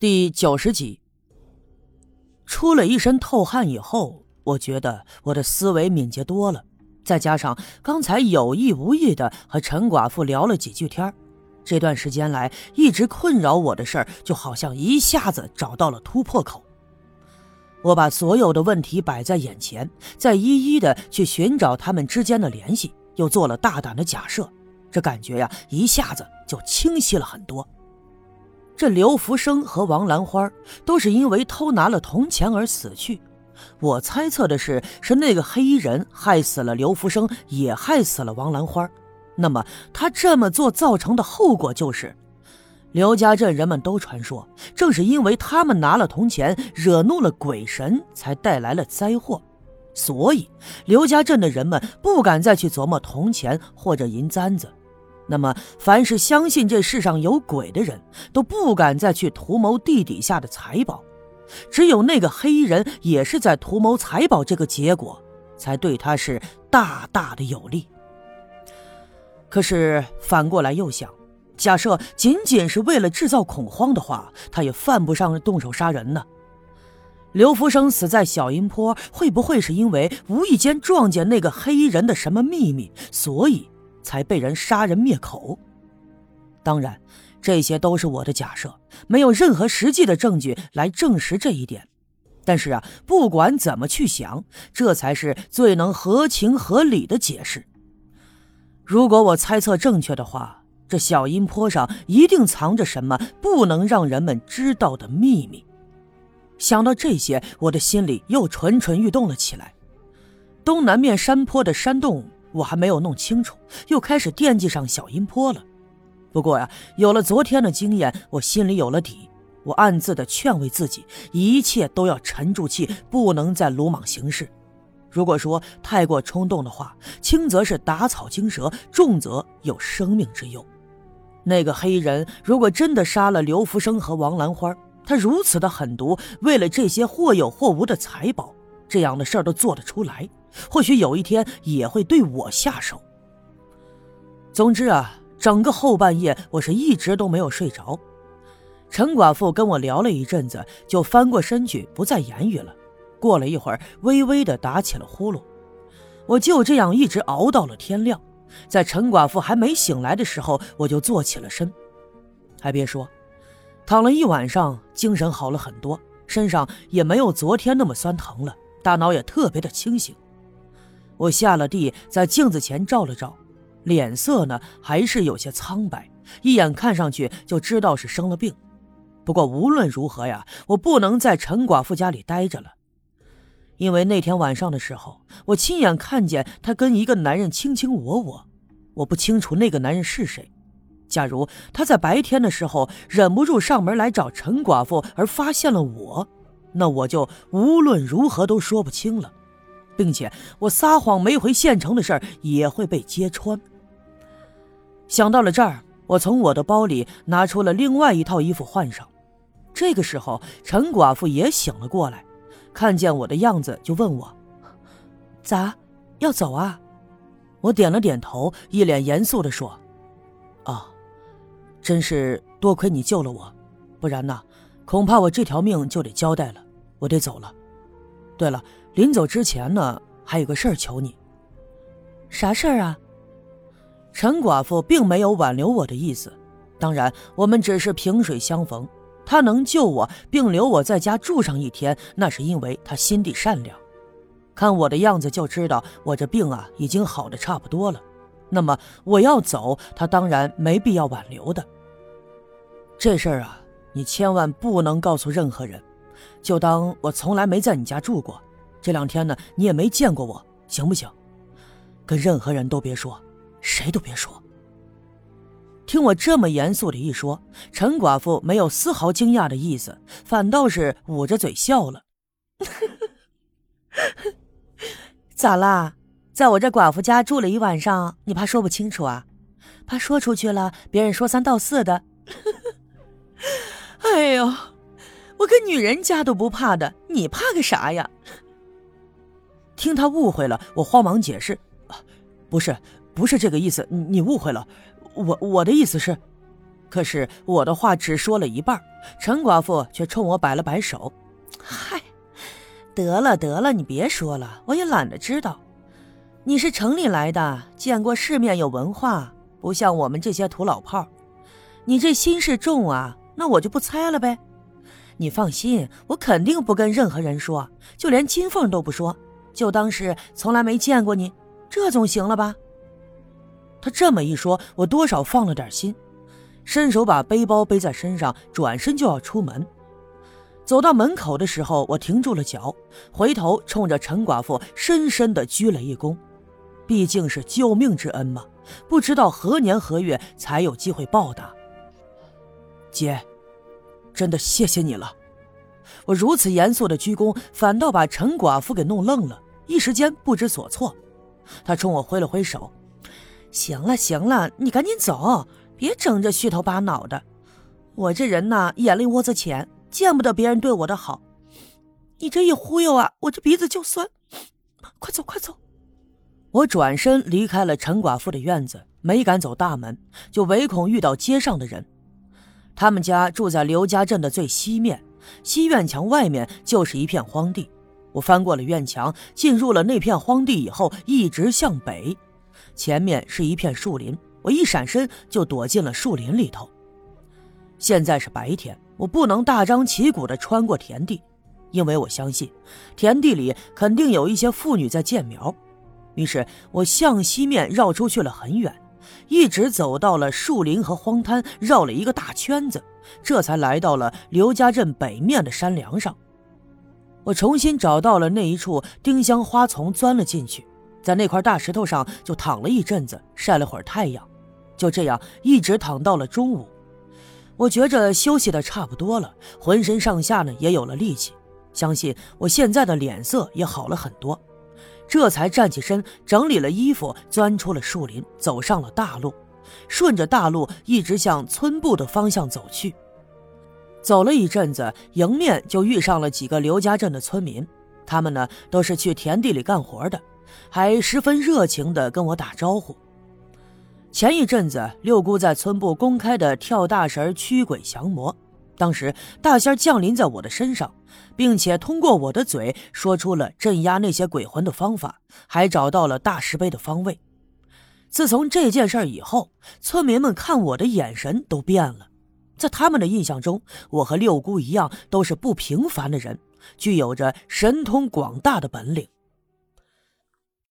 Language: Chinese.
第九十集，出了一身透汗以后，我觉得我的思维敏捷多了。再加上刚才有意无意的和陈寡妇聊了几句天这段时间来一直困扰我的事儿，就好像一下子找到了突破口。我把所有的问题摆在眼前，再一一的去寻找他们之间的联系，又做了大胆的假设，这感觉呀，一下子就清晰了很多。这刘福生和王兰花都是因为偷拿了铜钱而死去。我猜测的是，是那个黑衣人害死了刘福生，也害死了王兰花。那么他这么做造成的后果就是，刘家镇人们都传说，正是因为他们拿了铜钱，惹怒了鬼神，才带来了灾祸。所以刘家镇的人们不敢再去琢磨铜钱或者银簪子。那么，凡是相信这世上有鬼的人，都不敢再去图谋地底下的财宝。只有那个黑衣人，也是在图谋财宝，这个结果才对他是大大的有利。可是反过来又想，假设仅仅是为了制造恐慌的话，他也犯不上动手杀人呢。刘福生死在小阴坡，会不会是因为无意间撞见那个黑衣人的什么秘密，所以？才被人杀人灭口，当然，这些都是我的假设，没有任何实际的证据来证实这一点。但是啊，不管怎么去想，这才是最能合情合理的解释。如果我猜测正确的话，这小阴坡上一定藏着什么不能让人们知道的秘密。想到这些，我的心里又蠢蠢欲动了起来。东南面山坡的山洞。我还没有弄清楚，又开始惦记上小阴坡了。不过呀，有了昨天的经验，我心里有了底。我暗自的劝慰自己，一切都要沉住气，不能再鲁莽行事。如果说太过冲动的话，轻则是打草惊蛇，重则有生命之忧。那个黑衣人如果真的杀了刘福生和王兰花，他如此的狠毒，为了这些或有或无的财宝，这样的事儿都做得出来。或许有一天也会对我下手。总之啊，整个后半夜我是一直都没有睡着。陈寡妇跟我聊了一阵子，就翻过身去不再言语了。过了一会儿，微微的打起了呼噜。我就这样一直熬到了天亮。在陈寡妇还没醒来的时候，我就坐起了身。还别说，躺了一晚上，精神好了很多，身上也没有昨天那么酸疼了，大脑也特别的清醒。我下了地，在镜子前照了照，脸色呢还是有些苍白，一眼看上去就知道是生了病。不过无论如何呀，我不能在陈寡妇家里待着了，因为那天晚上的时候，我亲眼看见她跟一个男人卿卿我我。我不清楚那个男人是谁。假如他在白天的时候忍不住上门来找陈寡妇，而发现了我，那我就无论如何都说不清了。并且我撒谎没回县城的事儿也会被揭穿。想到了这儿，我从我的包里拿出了另外一套衣服换上。这个时候，陈寡妇也醒了过来，看见我的样子就问我：“咋，要走啊？”我点了点头，一脸严肃地说：“啊，真是多亏你救了我，不然呢，恐怕我这条命就得交代了。我得走了。对了。”临走之前呢，还有个事儿求你。啥事儿啊？陈寡妇并没有挽留我的意思，当然我们只是萍水相逢。她能救我并留我在家住上一天，那是因为她心地善良。看我的样子就知道我这病啊已经好的差不多了。那么我要走，她当然没必要挽留的。这事儿啊，你千万不能告诉任何人，就当我从来没在你家住过。这两天呢，你也没见过我，行不行？跟任何人都别说，谁都别说。听我这么严肃的一说，陈寡妇没有丝毫惊讶的意思，反倒是捂着嘴笑了。咋啦？在我这寡妇家住了一晚上，你怕说不清楚啊？怕说出去了，别人说三道四的？哎呦，我个女人家都不怕的，你怕个啥呀？听他误会了，我慌忙解释：“不是，不是这个意思，你误会了。我我的意思是……可是我的话只说了一半，陈寡妇却冲我摆了摆手：“嗨，得了得了，你别说了，我也懒得知道。你是城里来的，见过世面，有文化，不像我们这些土老炮。你这心事重啊，那我就不猜了呗。你放心，我肯定不跟任何人说，就连金凤都不说，就当是从来没见过你，这总行了吧？”他这么一说，我多少放了点心。伸手把背包背在身上，转身就要出门。走到门口的时候，我停住了脚，回头冲着陈寡妇深深的鞠了一躬。毕竟是救命之恩嘛，不知道何年何月才有机会报答。姐，真的谢谢你了。我如此严肃的鞠躬，反倒把陈寡妇给弄愣了，一时间不知所措。他冲我挥了挥手：“行了行了，你赶紧走。”别整这虚头巴脑的，我这人呐，眼里窝子浅，见不得别人对我的好。你这一忽悠啊，我这鼻子就酸。快走，快走！我转身离开了陈寡妇的院子，没敢走大门，就唯恐遇到街上的人。他们家住在刘家镇的最西面，西院墙外面就是一片荒地。我翻过了院墙，进入了那片荒地以后，一直向北，前面是一片树林。我一闪身就躲进了树林里头。现在是白天，我不能大张旗鼓地穿过田地，因为我相信田地里肯定有一些妇女在建苗。于是我向西面绕出去了很远，一直走到了树林和荒滩，绕了一个大圈子，这才来到了刘家镇北面的山梁上。我重新找到了那一处丁香花丛，钻了进去。在那块大石头上就躺了一阵子，晒了会儿太阳，就这样一直躺到了中午。我觉着休息的差不多了，浑身上下呢也有了力气，相信我现在的脸色也好了很多，这才站起身，整理了衣服，钻出了树林，走上了大路，顺着大路一直向村部的方向走去。走了一阵子，迎面就遇上了几个刘家镇的村民，他们呢都是去田地里干活的。还十分热情地跟我打招呼。前一阵子，六姑在村部公开的跳大神驱鬼降魔，当时大仙降临在我的身上，并且通过我的嘴说出了镇压那些鬼魂的方法，还找到了大石碑的方位。自从这件事以后，村民们看我的眼神都变了，在他们的印象中，我和六姑一样，都是不平凡的人，具有着神通广大的本领。